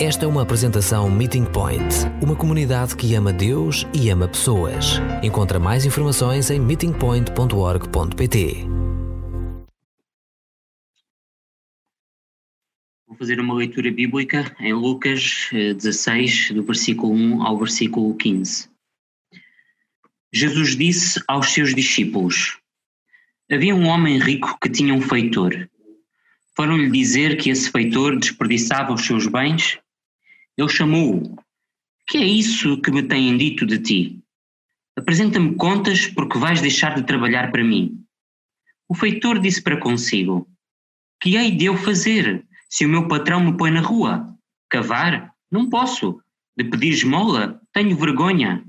Esta é uma apresentação Meeting Point, uma comunidade que ama Deus e ama pessoas. Encontra mais informações em meetingpoint.org.pt. Vou fazer uma leitura bíblica em Lucas 16, eh, do versículo 1 ao versículo 15. Jesus disse aos seus discípulos: Havia um homem rico que tinha um feitor. Foram-lhe dizer que esse feitor desperdiçava os seus bens ele chamou-o. Que é isso que me têm dito de ti? Apresenta-me contas porque vais deixar de trabalhar para mim. O feitor disse para consigo: Que hei de eu fazer se o meu patrão me põe na rua? Cavar? Não posso. De pedir esmola? Tenho vergonha.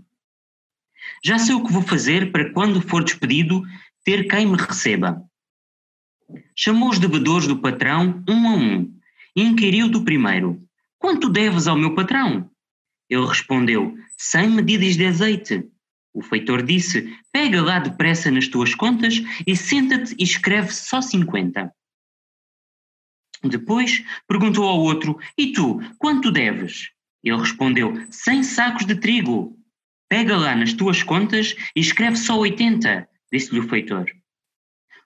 Já sei o que vou fazer para quando for despedido ter quem me receba. Chamou os devedores do patrão um a um e inquiriu do primeiro: Quanto deves ao meu patrão? Ele respondeu: Cem medidas de azeite. O feitor disse: Pega lá depressa nas tuas contas e senta-te e escreve só cinquenta. Depois perguntou ao outro: E tu, quanto deves? Ele respondeu: Cem sacos de trigo. Pega lá nas tuas contas e escreve só oitenta, disse-lhe o feitor.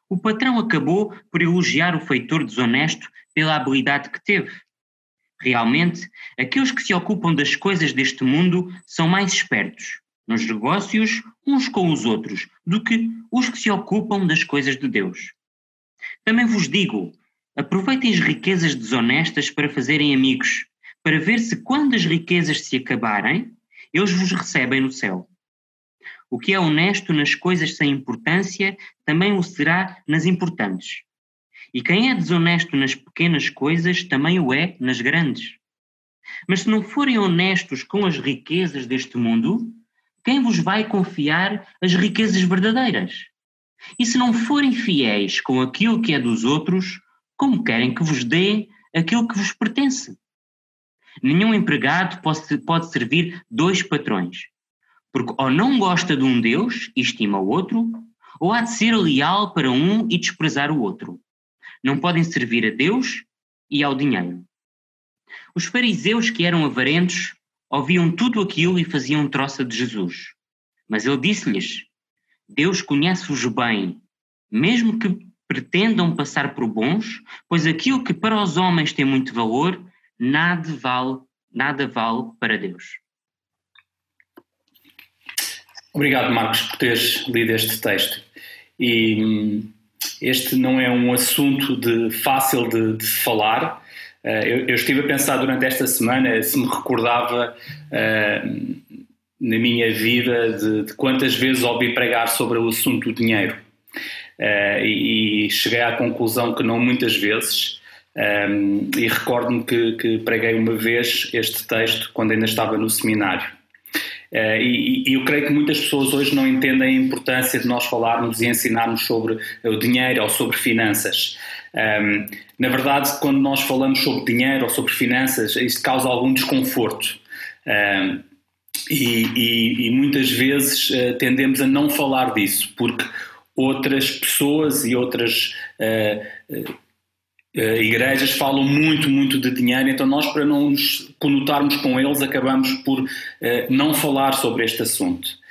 O patrão acabou por elogiar o feitor desonesto pela habilidade que teve. Realmente, aqueles que se ocupam das coisas deste mundo são mais espertos nos negócios uns com os outros do que os que se ocupam das coisas de Deus. Também vos digo: aproveitem as riquezas desonestas para fazerem amigos, para ver se quando as riquezas se acabarem, eles vos recebem no céu. O que é honesto nas coisas sem importância também o será nas importantes. E quem é desonesto nas pequenas coisas também o é nas grandes. Mas se não forem honestos com as riquezas deste mundo, quem vos vai confiar as riquezas verdadeiras? E se não forem fiéis com aquilo que é dos outros, como querem que vos dê aquilo que vos pertence? Nenhum empregado pode, pode servir dois patrões, porque ou não gosta de um Deus e estima o outro, ou há de ser leal para um e desprezar o outro. Não podem servir a Deus e ao dinheiro. Os fariseus que eram avarentos ouviam tudo aquilo e faziam troça de Jesus. Mas ele disse-lhes: Deus conhece-os bem, mesmo que pretendam passar por bons, pois aquilo que para os homens tem muito valor, nada vale, nada vale para Deus. Obrigado, Marcos, por teres lido este texto. E hum, este não é um assunto de, fácil de, de falar. Uh, eu, eu, estive a pensar durante esta semana se me recordava uh, na minha vida de, de, quantas vezes ouvi pregar sobre o assunto do dinheiro. Uh, e, e, cheguei à conclusão que não muitas vezes. Um, e recordo-me que, que preguei uma vez este texto quando ainda estava no seminário. Uh, e, e, eu creio que muitas pessoas hoje não entendem a importância de nós falarmos e ensinarmos sobre o dinheiro ou sobre finanças. Um, na verdade, quando nós falamos sobre dinheiro ou sobre finanças, isso causa algum desconforto. Um, e, e, e, muitas vezes uh, tendemos a não falar disso, porque outras pessoas e outras uh, igrejas falam muito, muito de dinheiro, então nós, para não nos conotarmos com eles, acabamos por uh, não falar sobre este assunto.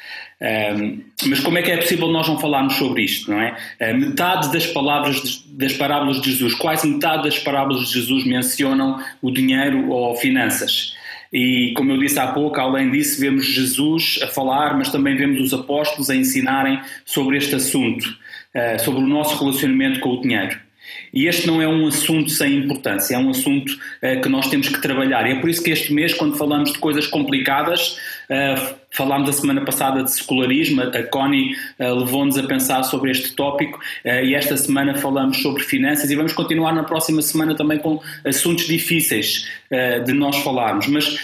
Ehm, mas como é que é possível nós não falarmos sobre isto, não é? Uh, metade das palavras de, das parábolas de Jesus, quase metade das parábolas de Jesus mencionam o dinheiro ou finanças. E como eu disse há pouco, além disso, vemos Jesus a falar, mas também vemos os apóstolos a ensinarem sobre este assunto, uh, sobre o nosso relacionamento com o dinheiro. E este não é um assunto sem importância, é um assunto uh, que nós temos que trabalhar. E é por isso que este mês, quando falamos de coisas complicadas, uh, falámos a semana passada de secularismo, a Connie uh, levou-nos a pensar sobre este tópico e esta semana falamos sobre finanças e vamos continuar na próxima semana também com assuntos difíceis de nós falarmos. Mas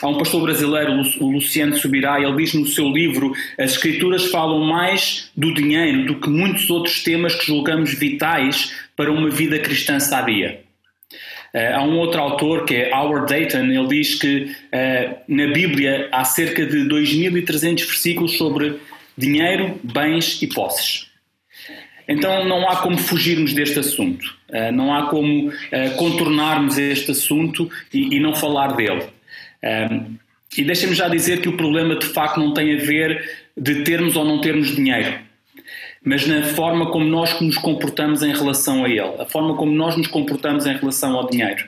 há um pastor brasileiro, o Luciano Subirá, ele diz no seu livro: as escrituras falam mais do dinheiro do que muitos outros temas que julgamos vitais para uma vida cristã sadia. Uh, há um outro autor que é Howard Dayton, ele diz que uh, na Bíblia há cerca de 2.300 versículos sobre dinheiro, bens e posses. Então não há como fugirmos deste assunto, uh, não há como contornarmos este assunto e, não falar dele. E deixem-me já dizer que o problema de facto não tem a ver de termos ou não termos dinheiro, mas na forma como nós nos comportamos em relação a ele, a forma como nós nos comportamos em relação ao dinheiro.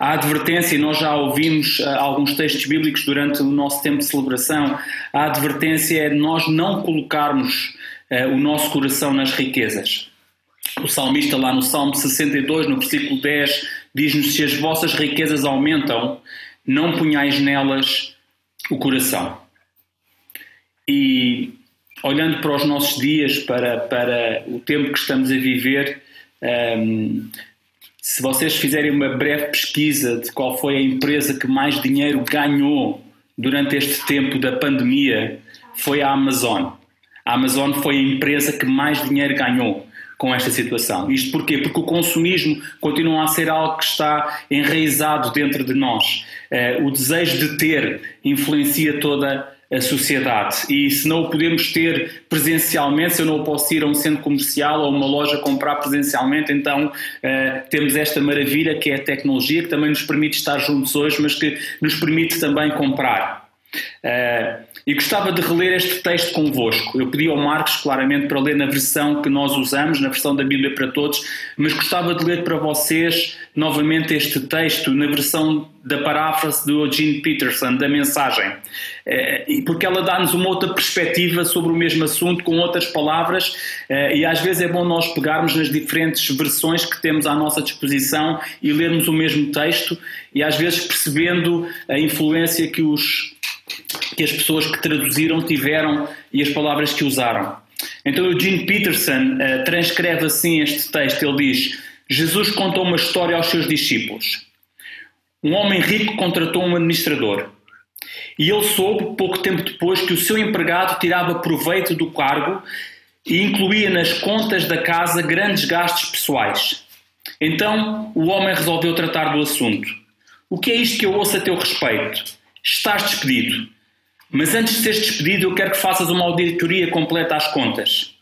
A advertência, nós já ouvimos uh, alguns textos bíblicos durante o nosso tempo de celebração, a advertência é nós não colocarmos uh, o nosso coração nas riquezas. O salmista, lá no Salmo 62, no versículo 10, diz-nos: Se as vossas riquezas aumentam, não punhais nelas o coração. E olhando para os nossos dias, para, para o tempo que estamos a viver, um, ehm, se vocês fizerem uma breve pesquisa de qual foi a empresa que mais dinheiro ganhou durante este tempo da pandemia, foi a Amazon. A Amazon foi a empresa que mais dinheiro ganhou com esta situação. Isto porquê? Porque o consumismo continua a ser algo que está enraizado dentro de nós. Uh, o desejo de ter influencia toda a sociedade e se não o podemos ter presencialmente, se eu não posso ir a um centro comercial ou uma loja comprar presencialmente, então uh, temos esta maravilha que é a tecnologia que também nos permite estar juntos hoje, mas que nos permite também comprar. Uh, e gostava de reler este texto convosco. Eu pedi ao Marcos, claramente, para ler na versão que nós usamos, na versão da Bíblia para Todos, mas gostava de ler para vocês novamente este texto na versão da paráfrase do Eugene Peterson, da mensagem, uh, porque ela dá-nos uma outra perspectiva sobre o mesmo assunto, com outras palavras, uh, e às vezes é bom nós pegarmos nas diferentes versões que temos à nossa disposição e lermos o mesmo texto, e às vezes percebendo a influência que os que as pessoas que traduziram tiveram e as palavras que usaram. Então o Gene Peterson uh, transcreve assim este texto. Ele diz: Jesus contou uma história aos seus discípulos. Um homem rico contratou um administrador. E ele soube, pouco tempo depois, que o seu empregado tirava proveito do cargo e incluía nas contas da casa grandes gastos pessoais. Então o homem resolveu tratar do assunto. O que é isto que eu ouço a teu respeito? Estás despedido. Mas antes de seres despedido, eu quero que faças uma auditoria completa às contas.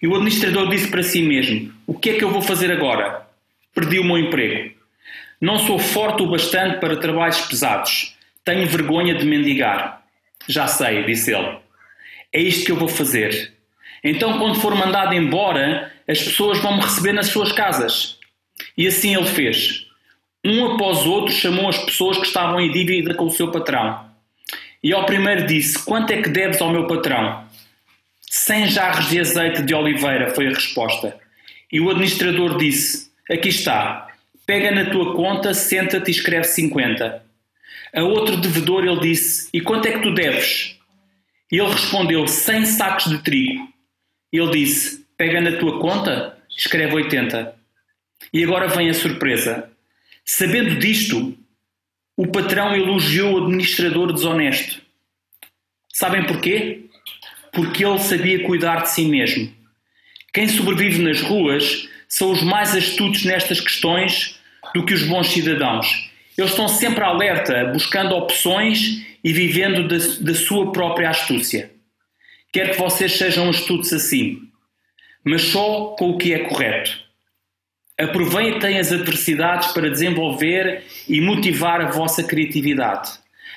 E o administrador disse para si mesmo: O que é que eu vou fazer agora? Perdi o meu emprego. Não sou forte o bastante para trabalhos pesados. Tenho vergonha de mendigar. Já sei, disse ele. É isto que eu vou fazer. Então, quando for mandado embora, as pessoas vão me receber nas suas casas. E assim ele fez. Um após outro chamou as pessoas que estavam em dívida com o seu patrão. E ao primeiro disse: Quanto é que deves ao meu patrão? Cem jarros de azeite de oliveira, foi a resposta. E o administrador disse: Aqui está, pega na tua conta, senta-te e escreve cinquenta. A outro devedor ele disse: E quanto é que tu deves? Ele respondeu: Cem sacos de trigo. Ele disse: Pega na tua conta, escreve oitenta. E agora vem a surpresa. Sabendo disto, o patrão elogiou o administrador desonesto. Sabem porquê? Porque ele sabia cuidar de si mesmo. Quem sobrevive nas ruas são os mais astutos nestas questões do que os bons cidadãos. Eles estão sempre alerta, buscando opções e vivendo da, da sua própria astúcia. Quero que vocês sejam astutos assim, mas só com o que é correto. Aproveitem as adversidades para desenvolver e motivar a vossa criatividade.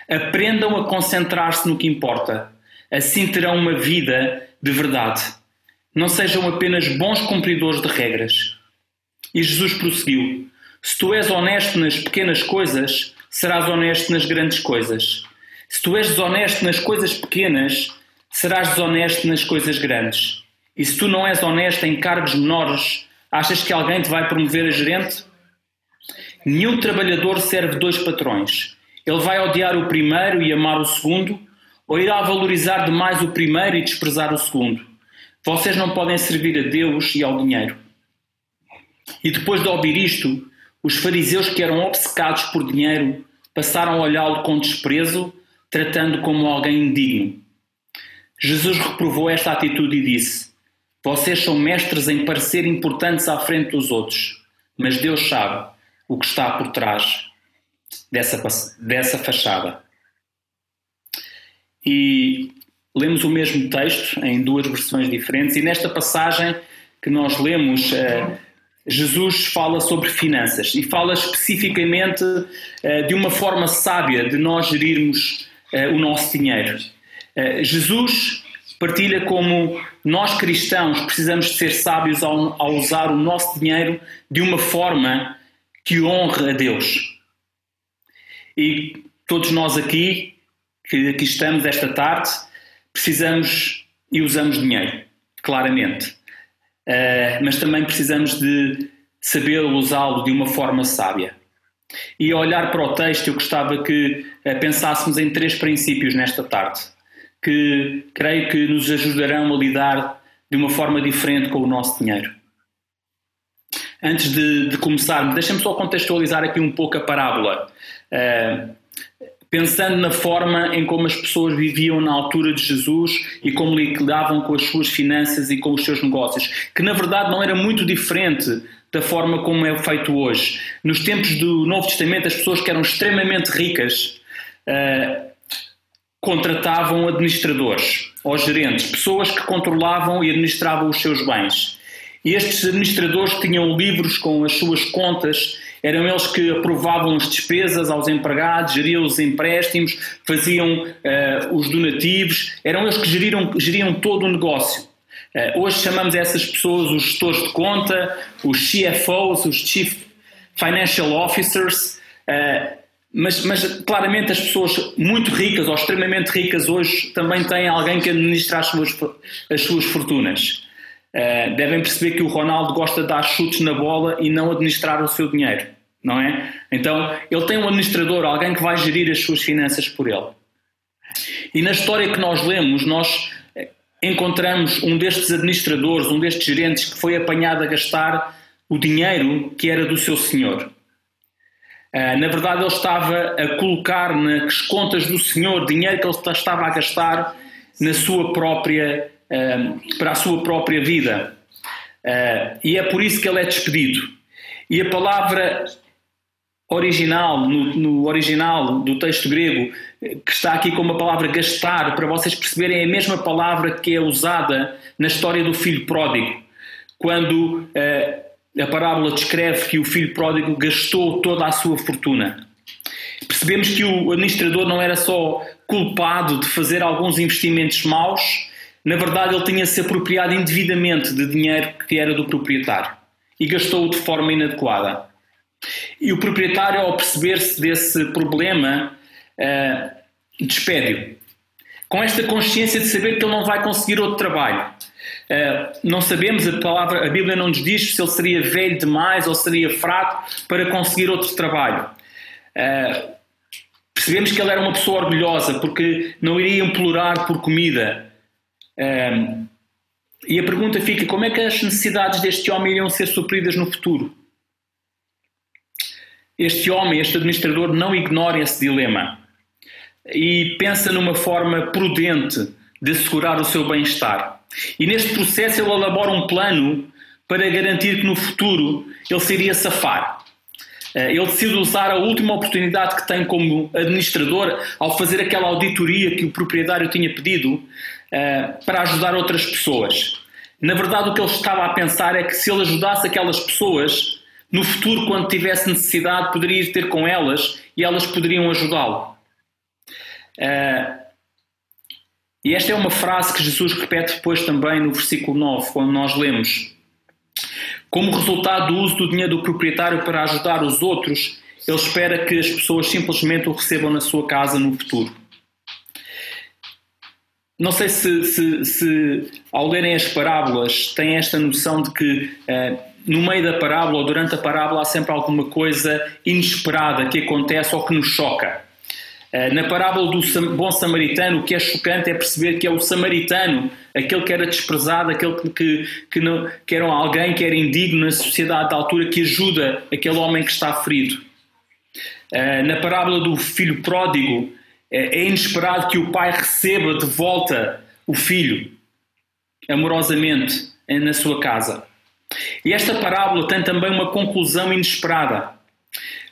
Aprendam a concentrar-se no que importa. Assim terão uma vida de verdade. Não sejam apenas bons cumpridores de regras. E Jesus prosseguiu: Se tu és honesto nas pequenas coisas, serás honesto nas grandes coisas. Se tu és desonesto nas coisas pequenas, serás desonesto nas coisas grandes. E se tu não és honesto em cargos menores, Achas que alguém te vai promover a gerente? Nenhum trabalhador serve dois patrões. Ele vai odiar o primeiro e amar o segundo, ou irá valorizar demais o primeiro e desprezar o segundo. Vocês não podem servir a Deus e ao dinheiro. E depois de ouvir isto, os fariseus que eram obcecados por dinheiro passaram a olhá-lo com desprezo, tratando como alguém indigno. Jesus reprovou esta atitude e disse: vocês são mestres em parecer importantes à frente dos outros, mas Deus sabe o que está por trás dessa, dessa fachada. E lemos o mesmo texto em duas versões diferentes, e nesta passagem que nós lemos, uh, Jesus fala sobre finanças e fala especificamente uh, de uma forma sábia de nós gerirmos uh, o nosso dinheiro. Jesus partilha como nós cristãos precisamos de ser sábios ao, ao usar o nosso dinheiro de uma forma que honre a Deus. E todos nós aqui, que aqui estamos esta tarde, precisamos e usamos dinheiro, claramente. Uh, mas também precisamos de saber usá-lo de uma forma sábia. E olhar para o texto, eu gostava que uh, pensássemos em três princípios nesta tarde, que creio que nos ajudarão a lidar de uma forma diferente com o nosso dinheiro. Antes de, de começar, deixem-me só contextualizar aqui um pouco a parábola. Uh, pensando na forma em como as pessoas viviam na altura de Jesus e como lidavam com as suas finanças e com os seus negócios, que na verdade não era muito diferente da forma como é feito hoje. Nos tempos do Novo Testamento, as pessoas que eram extremamente ricas uh, contratavam administradores ou gerentes, pessoas que controlavam e administravam os seus bens. E estes administradores tinham livros com as suas contas eram eles que aprovavam as despesas aos empregados, geriam os empréstimos, faziam uh, os donativos, eram eles que geriram, geriam todo o negócio. Uh, hoje chamamos essas pessoas os gestores de conta, os CFOs, os Chief Financial Officers, uh, mas, mas, claramente as pessoas muito ricas ou extremamente ricas hoje também têm alguém que administra as suas, as suas fortunas. Uh, devem perceber que o Ronaldo gosta de dar chutes na bola e não administrar o seu dinheiro, não é? Então ele tem um administrador, alguém que vai gerir as suas finanças por ele. E na história que nós lemos, nós eh, encontramos um destes administradores, um destes gerentes que foi apanhado a gastar o dinheiro que era do seu senhor. Uh, na verdade, ele estava a colocar nas contas do senhor dinheiro que ele estava a gastar na sua própria para a sua própria vida. Uh, e é por isso que ele é despedido. E a palavra original, no, no, original do texto grego, que está aqui como a palavra gastar, para vocês perceberem, é a mesma palavra que é usada na história do filho pródigo. Quando a parábola descreve que o filho pródigo gastou toda a sua fortuna. Percebemos que o administrador não era só culpado de fazer alguns investimentos maus, na verdade, ele tinha se apropriado indevidamente de dinheiro que era do proprietário e gastou-o de forma inadequada. E o proprietário, ao perceber-se desse problema, uh, despede-o. Com esta consciência de saber que ele não vai conseguir outro trabalho. Uh, não sabemos, a, palavra, a Bíblia não nos diz se ele seria velho demais ou seria fraco para conseguir outro trabalho. Uh, percebemos que ele era uma pessoa orgulhosa porque não iria implorar por comida, um, e a pergunta fica: como é que as necessidades deste homem iriam ser supridas no futuro? Este homem, este administrador, não ignora esse dilema e pensa numa forma prudente de assegurar o seu bem-estar. E neste processo ele elabora um plano para garantir que no futuro ele se iria safar. Eh, ele decide usar a última oportunidade que tem como administrador ao fazer aquela auditoria que o proprietário tinha pedido uh, para ajudar outras pessoas. Na verdade, o que ele estava a pensar é que se ele ajudasse aquelas pessoas, no futuro, quando tivesse necessidade, poderia ir ter com elas e elas poderiam ajudá-lo. Uh, e esta é uma frase que Jesus repete depois também no versículo 9, quando nós lemos: Como resultado do uso do dinheiro do proprietário para ajudar os outros, ele espera que as pessoas simplesmente o recebam na sua casa no futuro. Não sei se, se, se, ao lerem as parábolas têm esta noção de que uh, no meio da parábola ou durante a parábola há sempre alguma coisa inesperada que acontece ou que nos choca. Uh, na parábola do bom samaritano, o que é chocante é perceber que é o samaritano, aquele que era desprezado, aquele que, que, não, que era alguém que era indigno na sociedade da altura, que ajuda aquele homem que está ferido. Uh, na parábola do filho pródigo, é, é inesperado que o pai receba de volta o filho, amorosamente, na sua casa. E esta parábola tem também uma conclusão inesperada.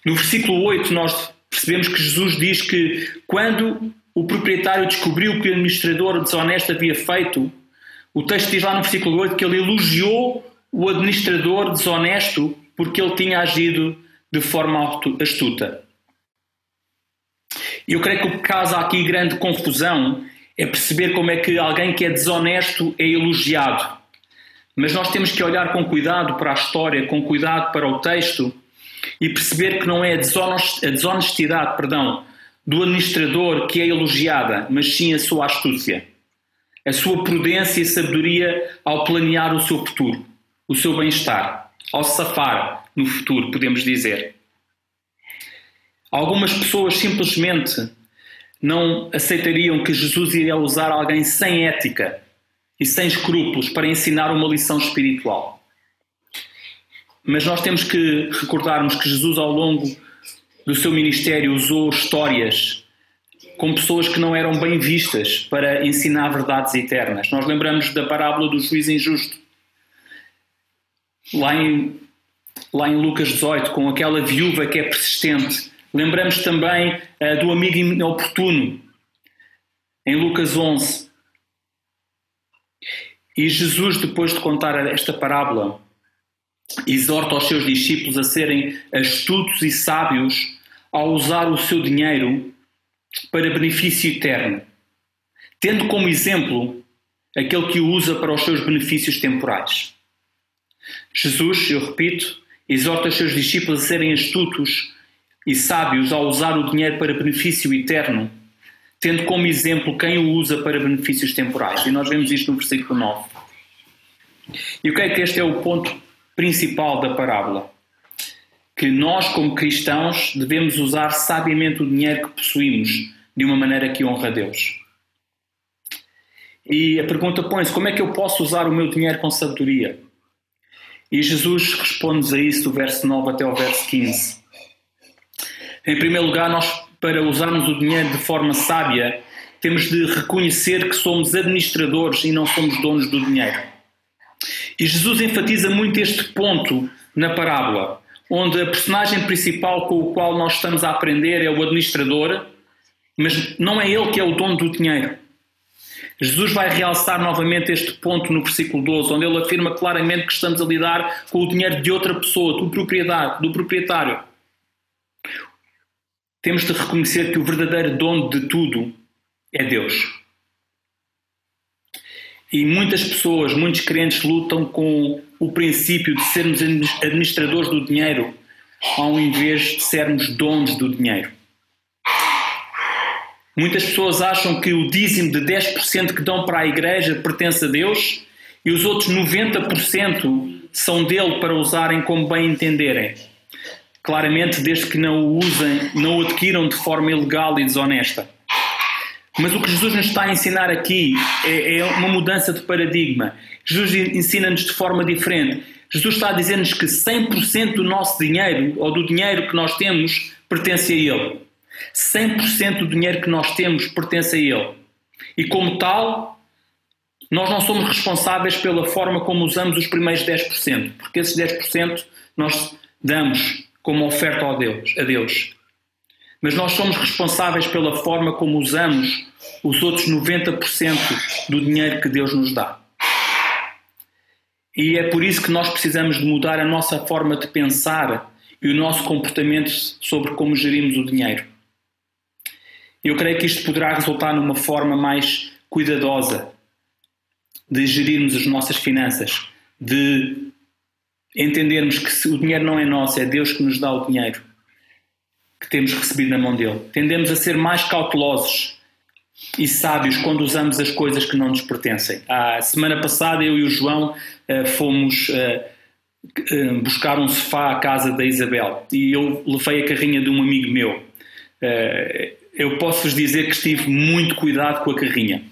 No versículo 8, nós percebemos que Jesus diz que quando o proprietário descobriu que o administrador desonesto havia feito, o texto diz lá no versículo 8 que ele elogiou o administrador desonesto porque ele tinha agido de forma astuta. Eu creio que o que causa aqui grande confusão é perceber como é que alguém que é desonesto é elogiado. Mas nós temos que olhar com cuidado para a história, com cuidado para o texto e perceber que não é a desonestidade, perdão, do administrador que é elogiada, mas sim a sua astúcia, a sua prudência e sabedoria ao planear o seu futuro, o seu bem-estar, ao safar no futuro, podemos dizer. Algumas pessoas simplesmente não aceitariam que Jesus iria usar alguém sem ética e sem escrúpulos para ensinar uma lição espiritual. Mas nós temos que recordarmos que Jesus, ao longo do seu ministério, usou histórias com pessoas que não eram bem vistas para ensinar verdades eternas. Nós lembramos da parábola do juiz injusto. Lá em, lá em Lucas 18, com aquela viúva que é persistente Lembramos também uh, do amigo inoportuno, em Lucas 11. E Jesus, depois de contar esta parábola, exorta os seus discípulos a serem astutos e sábios ao usar o seu dinheiro para benefício eterno, tendo como exemplo aquele que o usa para os seus benefícios temporais. Jesus, eu repito, exorta os seus discípulos a serem astutos e sábios ao usar o dinheiro para benefício eterno, tendo como exemplo quem o usa para benefícios temporais. E nós vemos isto no versículo 9. E o que é que este é o ponto principal da parábola? Que nós, como cristãos, devemos usar sabiamente o dinheiro que possuímos de uma maneira que honra a Deus. E a pergunta põe-se: como é que eu posso usar o meu dinheiro com sabedoria? E Jesus responde-nos a isso do verso 9 até o verso 15. Em primeiro lugar, nós, para usarmos o dinheiro de forma sábia, temos de reconhecer que somos administradores e não somos donos do dinheiro. E Jesus enfatiza muito este ponto na parábola, onde a personagem principal com o qual nós estamos a aprender é o administrador, mas não é ele que é o dono do dinheiro. Jesus vai realçar novamente este ponto no versículo 12, onde ele afirma claramente que estamos a lidar com o dinheiro de outra pessoa, do proprietário. Do proprietário. Temos de reconhecer que o verdadeiro dono de tudo é Deus. E muitas pessoas, muitos crentes lutam com o princípio de sermos administradores do dinheiro ao invés de sermos donos do dinheiro. Muitas pessoas acham que o dízimo de 10% que dão para a igreja pertence a Deus e os outros 90% são dele para usarem como bem entenderem claramente desde que não o usem, não o adquiram de forma ilegal e desonesta. Mas o que Jesus nos está a ensinar aqui é, é uma mudança de paradigma. Jesus ensina-nos de forma diferente. Jesus está a dizer-nos que 100% do nosso dinheiro, ou do dinheiro que nós temos, pertence a Ele. 100% do dinheiro que nós temos pertence a Ele. E como tal, nós não somos responsáveis pela forma como usamos os primeiros 10%, porque esses 10% nós damos como oferta a Deus, a Deus. Mas nós somos responsáveis pela forma como usamos os outros 90% do dinheiro que Deus nos dá. E é por isso que nós precisamos de mudar a nossa forma de pensar e o nosso comportamento sobre como gerimos o dinheiro. Eu creio que isto poderá resultar numa forma mais cuidadosa de gerirmos as nossas finanças, de entendermos que o dinheiro não é nosso, é Deus que nos dá o dinheiro que temos recebido na mão dele. Tendemos a ser mais cautelosos e sábios quando usamos as coisas que não nos pertencem. A semana passada eu e o João uh, fomos uh, uh, buscar um sofá à casa da Isabel e eu levei a carrinha de um amigo meu. eu posso-vos dizer que estive muito cuidado com a carrinha.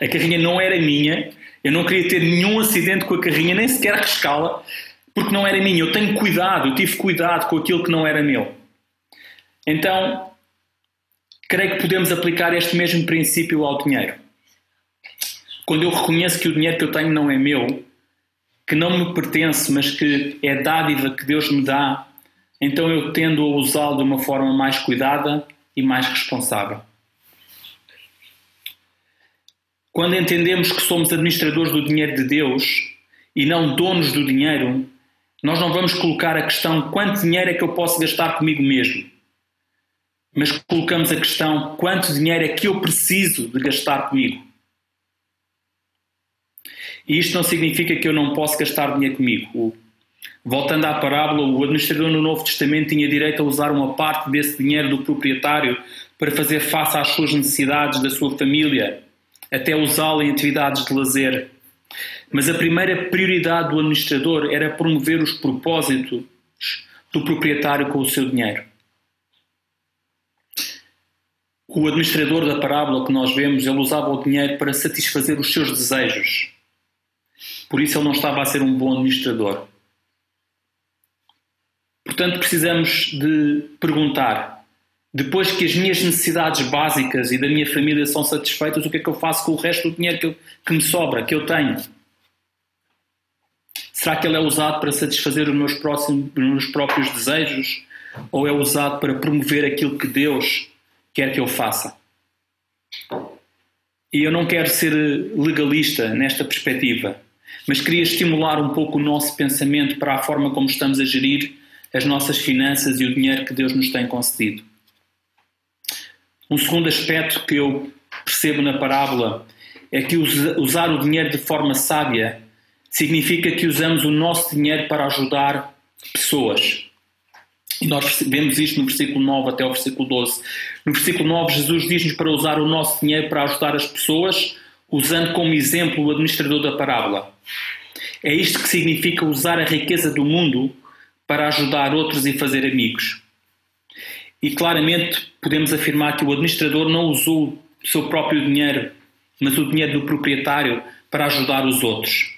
A carrinha não era minha, eu não queria ter nenhum acidente com a carrinha, nem sequer arriscá-la porque não era minha. Eu tenho cuidado, eu tive cuidado com aquilo que não era meu. Então, creio que podemos aplicar este mesmo princípio ao dinheiro. Quando eu reconheço que o dinheiro que eu tenho não é meu, que não me pertence, mas que é dádiva que Deus me dá, então eu tendo a usá-lo de uma forma mais cuidada e mais responsável. Quando entendemos que somos administradores do dinheiro de Deus, e não donos do dinheiro, nós não vamos colocar a questão quanto dinheiro é que eu posso gastar comigo mesmo, mas colocamos a questão quanto dinheiro é que eu preciso de gastar comigo. E isto não significa que eu não posso gastar dinheiro comigo. Voltando à parábola, o administrador no Novo Testamento tinha direito a usar uma parte desse dinheiro do proprietário para fazer face às suas necessidades da sua família, até usá-lo em atividades de lazer. Mas a primeira prioridade do administrador era promover os propósitos do proprietário com o seu dinheiro. O administrador da parábola que nós vemos, ele usava o dinheiro para satisfazer os seus desejos. Por isso ele não estava a ser um bom administrador. Portanto, precisamos de perguntar: depois que as minhas necessidades básicas e da minha família são satisfeitas, o que é que eu faço com o resto do dinheiro que, eu, que me sobra, que eu tenho? Será que ele é usado para satisfazer os meus, próximos, os meus próprios desejos? Ou é usado para promover aquilo que Deus quer que eu faça? E eu não quero ser legalista nesta perspectiva, mas queria estimular um pouco o nosso pensamento para a forma como estamos a gerir as nossas finanças e o dinheiro que Deus nos tem concedido. Um segundo aspecto que eu percebo na parábola é que usar o dinheiro de forma sábia significa que usamos o nosso dinheiro para ajudar pessoas. E nós vemos isto no versículo 9 até o versículo 12. No versículo 9, Jesus diz-nos para usar o nosso dinheiro para ajudar as pessoas, usando como exemplo o administrador da parábola. É isto que significa usar a riqueza do mundo para ajudar outros e fazer amigos. E claramente podemos afirmar que o administrador não usou o seu próprio dinheiro, mas o dinheiro do proprietário para ajudar os outros.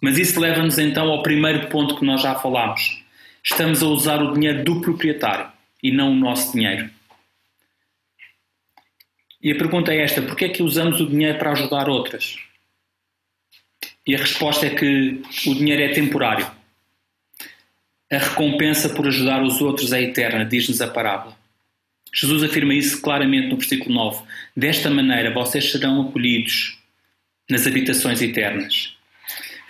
Mas isso leva-nos então ao primeiro ponto que nós já falámos. Estamos a usar o dinheiro do proprietário e não o nosso dinheiro. E a pergunta é esta: porquê é que usamos o dinheiro para ajudar outras? E a resposta é que o dinheiro é temporário. A recompensa por ajudar os outros é eterna, diz-nos a parábola. Jesus afirma isso claramente no versículo 9. Desta maneira vocês serão acolhidos nas habitações eternas.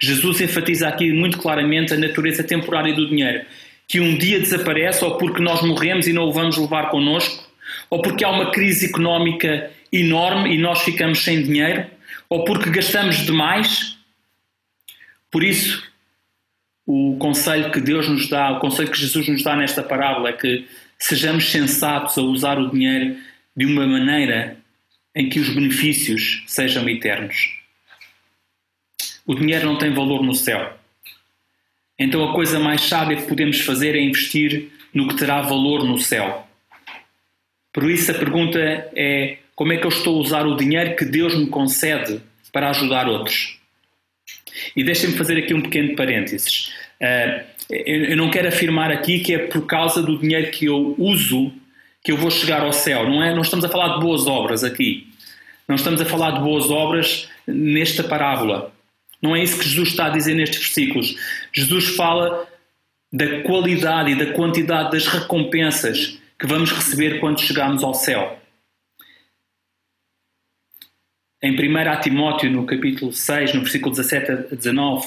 Jesus enfatiza aqui muito claramente a natureza temporária do dinheiro, que um dia desaparece ou porque nós morremos e não o vamos levar connosco, ou porque há uma crise económica enorme e nós ficamos sem dinheiro, ou porque gastamos demais. Por isso, o conselho que Deus nos dá, o conselho que Jesus nos dá nesta parábola é que sejamos sensatos a usar o dinheiro de uma maneira em que os benefícios sejam eternos. O dinheiro não tem valor no céu. Então a coisa mais sábia que podemos fazer é investir no que terá valor no céu. Por isso a pergunta é: como é que eu estou a usar o dinheiro que Deus me concede para ajudar outros? E deixem-me fazer aqui um pequeno parênteses. Uh, eu não quero afirmar aqui que é por causa do dinheiro que eu uso que eu vou chegar ao céu. Não, é, não estamos a falar de boas obras aqui. Não estamos a falar de boas obras nesta parábola. Não é isso que Jesus está a dizer nestes versículos. Jesus fala da qualidade e da quantidade das recompensas que vamos receber quando chegarmos ao céu. Em 1 Timóteo, no capítulo 6, no versículo 17 a 19,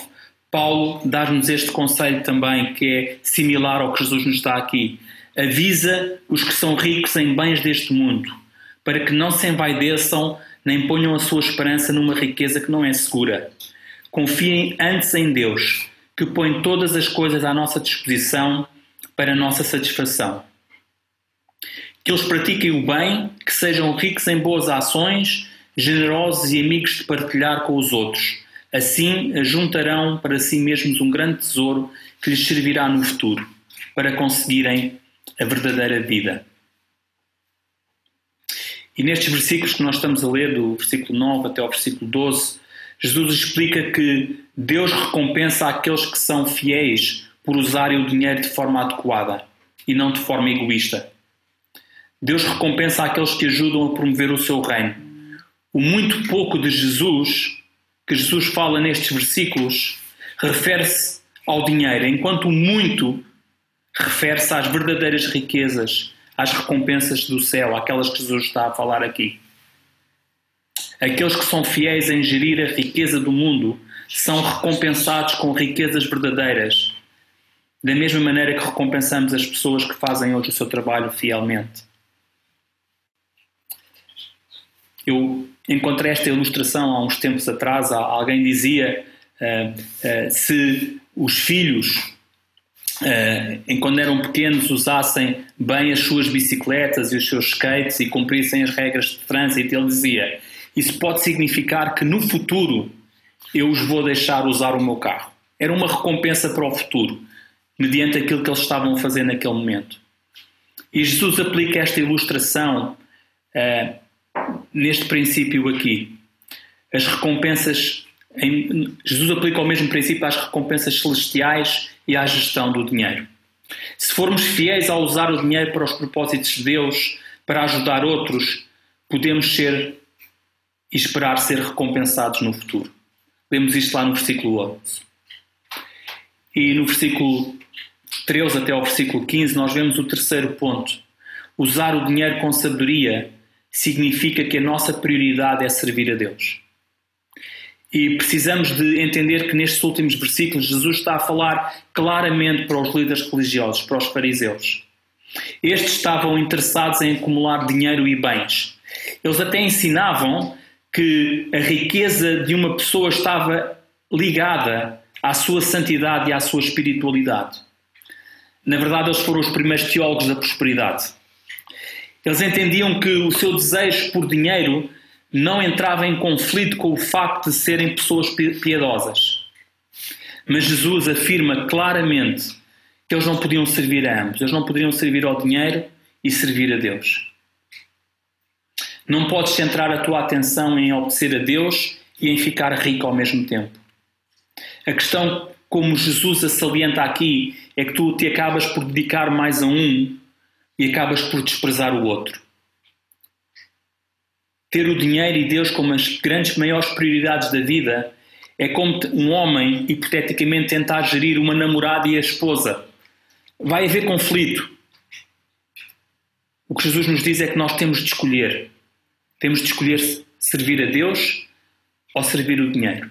Paulo dá-nos este conselho também, que é similar ao que Jesus nos dá aqui. Avisa os que são ricos em bens deste mundo, para que não se envaideçam nem ponham a sua esperança numa riqueza que não é segura. Confiem antes em Deus, que põe todas as coisas à nossa disposição para a nossa satisfação. Que eles pratiquem o bem, que sejam ricos em boas ações generosos e amigos de partilhar com os outros. Assim, juntarão para si mesmos um grande tesouro que lhes servirá no futuro, para conseguirem a verdadeira vida. E nestes versículos que nós estamos a ler, do versículo 9 até ao versículo 12, Jesus explica que Deus recompensa aqueles que são fiéis por usarem o dinheiro de forma adequada e não de forma egoísta. Deus recompensa aqueles que ajudam a promover o seu reino o muito pouco de Jesus que Jesus fala nestes versículos refere-se ao dinheiro, enquanto o muito refere-se às verdadeiras riquezas, às recompensas do céu, aquelas que Jesus está a falar aqui. Aqueles que são fiéis em gerir a riqueza do mundo são recompensados com riquezas verdadeiras, da mesma maneira que recompensamos as pessoas que fazem hoje o seu trabalho fielmente. Eu encontrei esta ilustração há uns tempos atrás. Alguém dizia uh, uh, se os filhos, uh, quando eram pequenos, usassem bem as suas bicicletas e os seus skates e cumprissem as regras de trânsito, ele dizia: Isso pode significar que no futuro eu os vou deixar usar o meu carro. Era uma recompensa para o futuro, mediante aquilo que eles estavam a fazer naquele momento. E Jesus aplica esta ilustração uh, neste princípio aqui. As recompensas. Em, Jesus aplica o mesmo princípio às recompensas celestiais e à gestão do dinheiro. Se formos fiéis ao usar o dinheiro para os propósitos de Deus, para ajudar outros, podemos ser e esperar ser recompensados no futuro. Lemos isto lá no versículo 11. E no versículo 13 até ao versículo 15, nós vemos o terceiro ponto. Usar o dinheiro com sabedoria significa que a nossa prioridade é servir a Deus. E precisamos de entender que nestes últimos versículos Jesus está a falar claramente para os líderes religiosos, para os fariseus. Estes estavam interessados em acumular dinheiro e bens. Eles até ensinavam que a riqueza de uma pessoa estava ligada à sua santidade e à sua espiritualidade. Na verdade, eles foram os primeiros teólogos da prosperidade. Eles entendiam que o seu desejo por dinheiro não entrava em conflito com o facto de serem pessoas piedosas. Mas Jesus afirma claramente que eles não podiam servir a ambos. Eles não poderiam servir ao dinheiro e servir a Deus. Não podes centrar a tua atenção em obedecer a Deus e em ficar rico ao mesmo tempo. A questão, como Jesus a salienta aqui, é que tu te acabas por dedicar mais a um e acabas por desprezar o outro. Ter o dinheiro e Deus como as grandes, maiores prioridades da vida é como um homem, hipoteticamente, tentar gerir uma namorada e a esposa. Vai haver conflito. O que Jesus nos diz é que nós temos de escolher. Temos de escolher servir a Deus ou servir o dinheiro.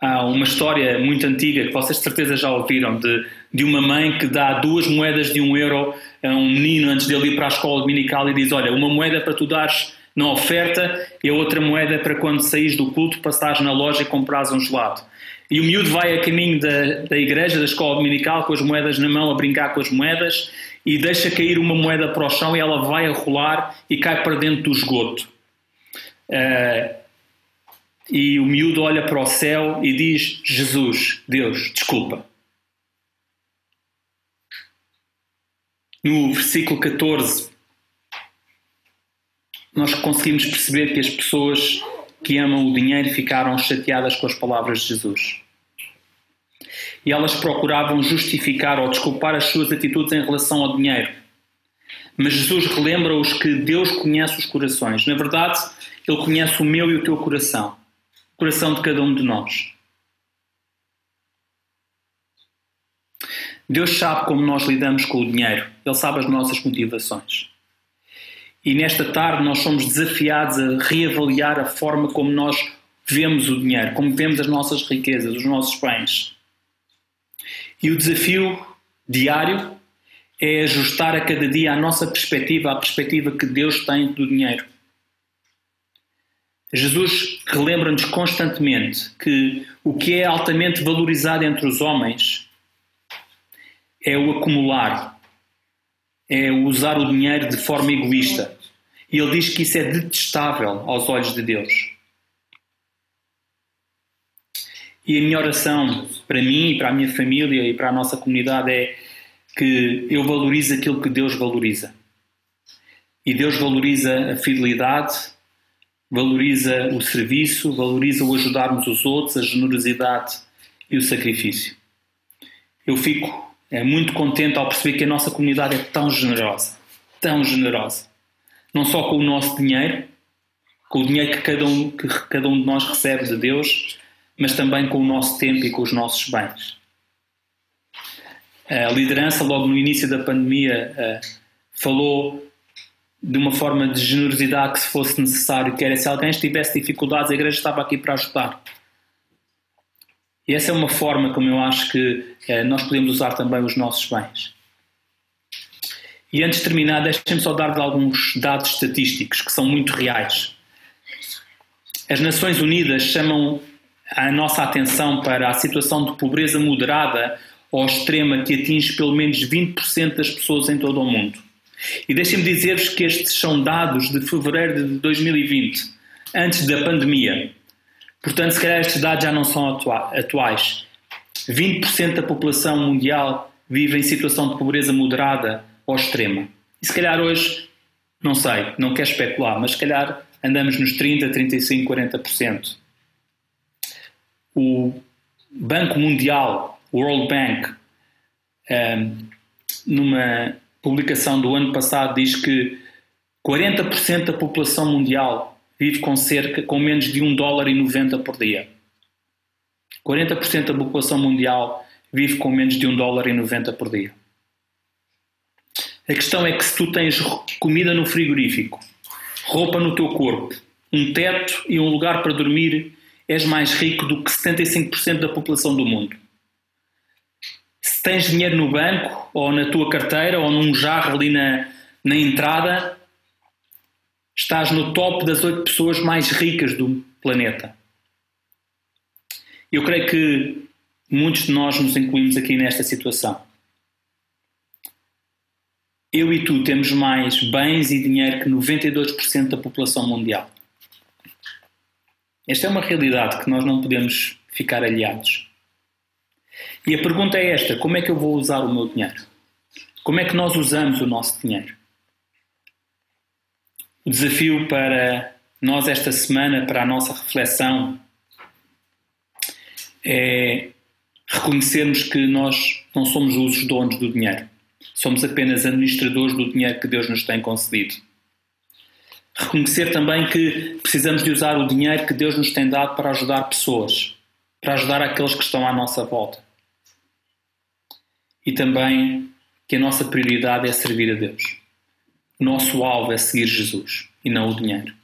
Há uma história muito antiga que vocês de certeza já ouviram de, de uma mãe que dá duas moedas de um euro a um menino antes dele ir para a escola dominical e diz: Olha, uma moeda para tu dares na oferta e a outra moeda para quando saís do culto passares na loja e comprares um gelado. E o miúdo vai a caminho da, da igreja, da escola dominical, com as moedas na mão, a brincar com as moedas e deixa cair uma moeda para o chão e ela vai a rolar e cai para dentro do esgoto. Uh, e o miúdo olha para o céu e diz: Jesus, Deus, desculpa. No versículo 14, nós conseguimos perceber que as pessoas que amam o dinheiro ficaram chateadas com as palavras de Jesus. E elas procuravam justificar ou desculpar as suas atitudes em relação ao dinheiro. Mas Jesus relembra-os que Deus conhece os corações. Na verdade, Ele conhece o meu e o teu coração coração de cada um de nós. Deus sabe como nós lidamos com o dinheiro, Ele sabe as nossas motivações. E nesta tarde nós somos desafiados a reavaliar a forma como nós vemos o dinheiro, como vemos as nossas riquezas, os nossos bens. E o desafio diário é ajustar a cada dia a nossa perspectiva à perspectiva que Deus tem do dinheiro. Jesus relembra-nos constantemente que o que é altamente valorizado entre os homens é o acumular, é o usar o dinheiro de forma egoísta. E ele diz que isso é detestável aos olhos de Deus. E a minha oração para mim, para a minha família e para a nossa comunidade é que eu valorize aquilo que Deus valoriza. E Deus valoriza a fidelidade, valoriza o serviço, valoriza o ajudarmos os outros, a generosidade e o sacrifício. Eu fico é, muito contente ao perceber que a nossa comunidade é tão generosa, tão generosa. Não só com o nosso dinheiro, com o dinheiro que cada um, que cada um de nós recebe de Deus, mas também com o nosso tempo e com os nossos bens. A liderança, logo no início da pandemia, falou de uma forma de generosidade que se fosse necessário, que era se alguém tivesse dificuldades, a igreja estava aqui para ajudar. E essa é uma forma como eu acho que eh, nós podemos usar também os nossos bens. E antes de terminar, deixem-me só dar-vos alguns dados estatísticos que são muito reais. As Nações Unidas chamam a nossa atenção para a situação de pobreza moderada ou extrema que atinge pelo menos 20% das pessoas em todo o mundo. E deixem-me dizer-vos que estes são dados de fevereiro de 2020, antes da pandemia. Portanto, se calhar estes dados já não são atuais. 20% da população mundial vive em situação de pobreza moderada ou extrema. E se calhar hoje, não sei, não quero especular, mas se calhar andamos nos 30, 35, 40%. O Banco Mundial, World Bank, ehm, numa publicação do ano passado, diz que 40% da população mundial vive com cerca com menos de 1 dólar e 90 por dia. 40% da população mundial vive com menos de 1 dólar e 90 por dia. A questão é que se tu tens comida no frigorífico, roupa no teu corpo, um teto e um lugar para dormir, és mais rico do que 75% da população do mundo. Se tens dinheiro no banco, ou na tua carteira, ou num jarro ali na, na entrada, estás no top das oito pessoas mais ricas do planeta. Eu creio que muitos de nós nos incluímos aqui nesta situação. Eu e tu temos mais bens e dinheiro que 92% da população mundial. Esta é uma realidade que nós não podemos ficar aliados. E a pergunta é esta: como é que eu vou usar o meu dinheiro? Como é que nós usamos o nosso dinheiro? O desafio para nós esta semana, para a nossa reflexão, é reconhecermos que nós não somos os donos do dinheiro. Somos apenas administradores do dinheiro que Deus nos tem concedido. Reconhecer também que precisamos de usar o dinheiro que Deus nos tem dado para ajudar pessoas, para ajudar aqueles que estão à nossa volta. E também que a nossa prioridade é servir a Deus. O nosso alvo é seguir Jesus e não o dinheiro.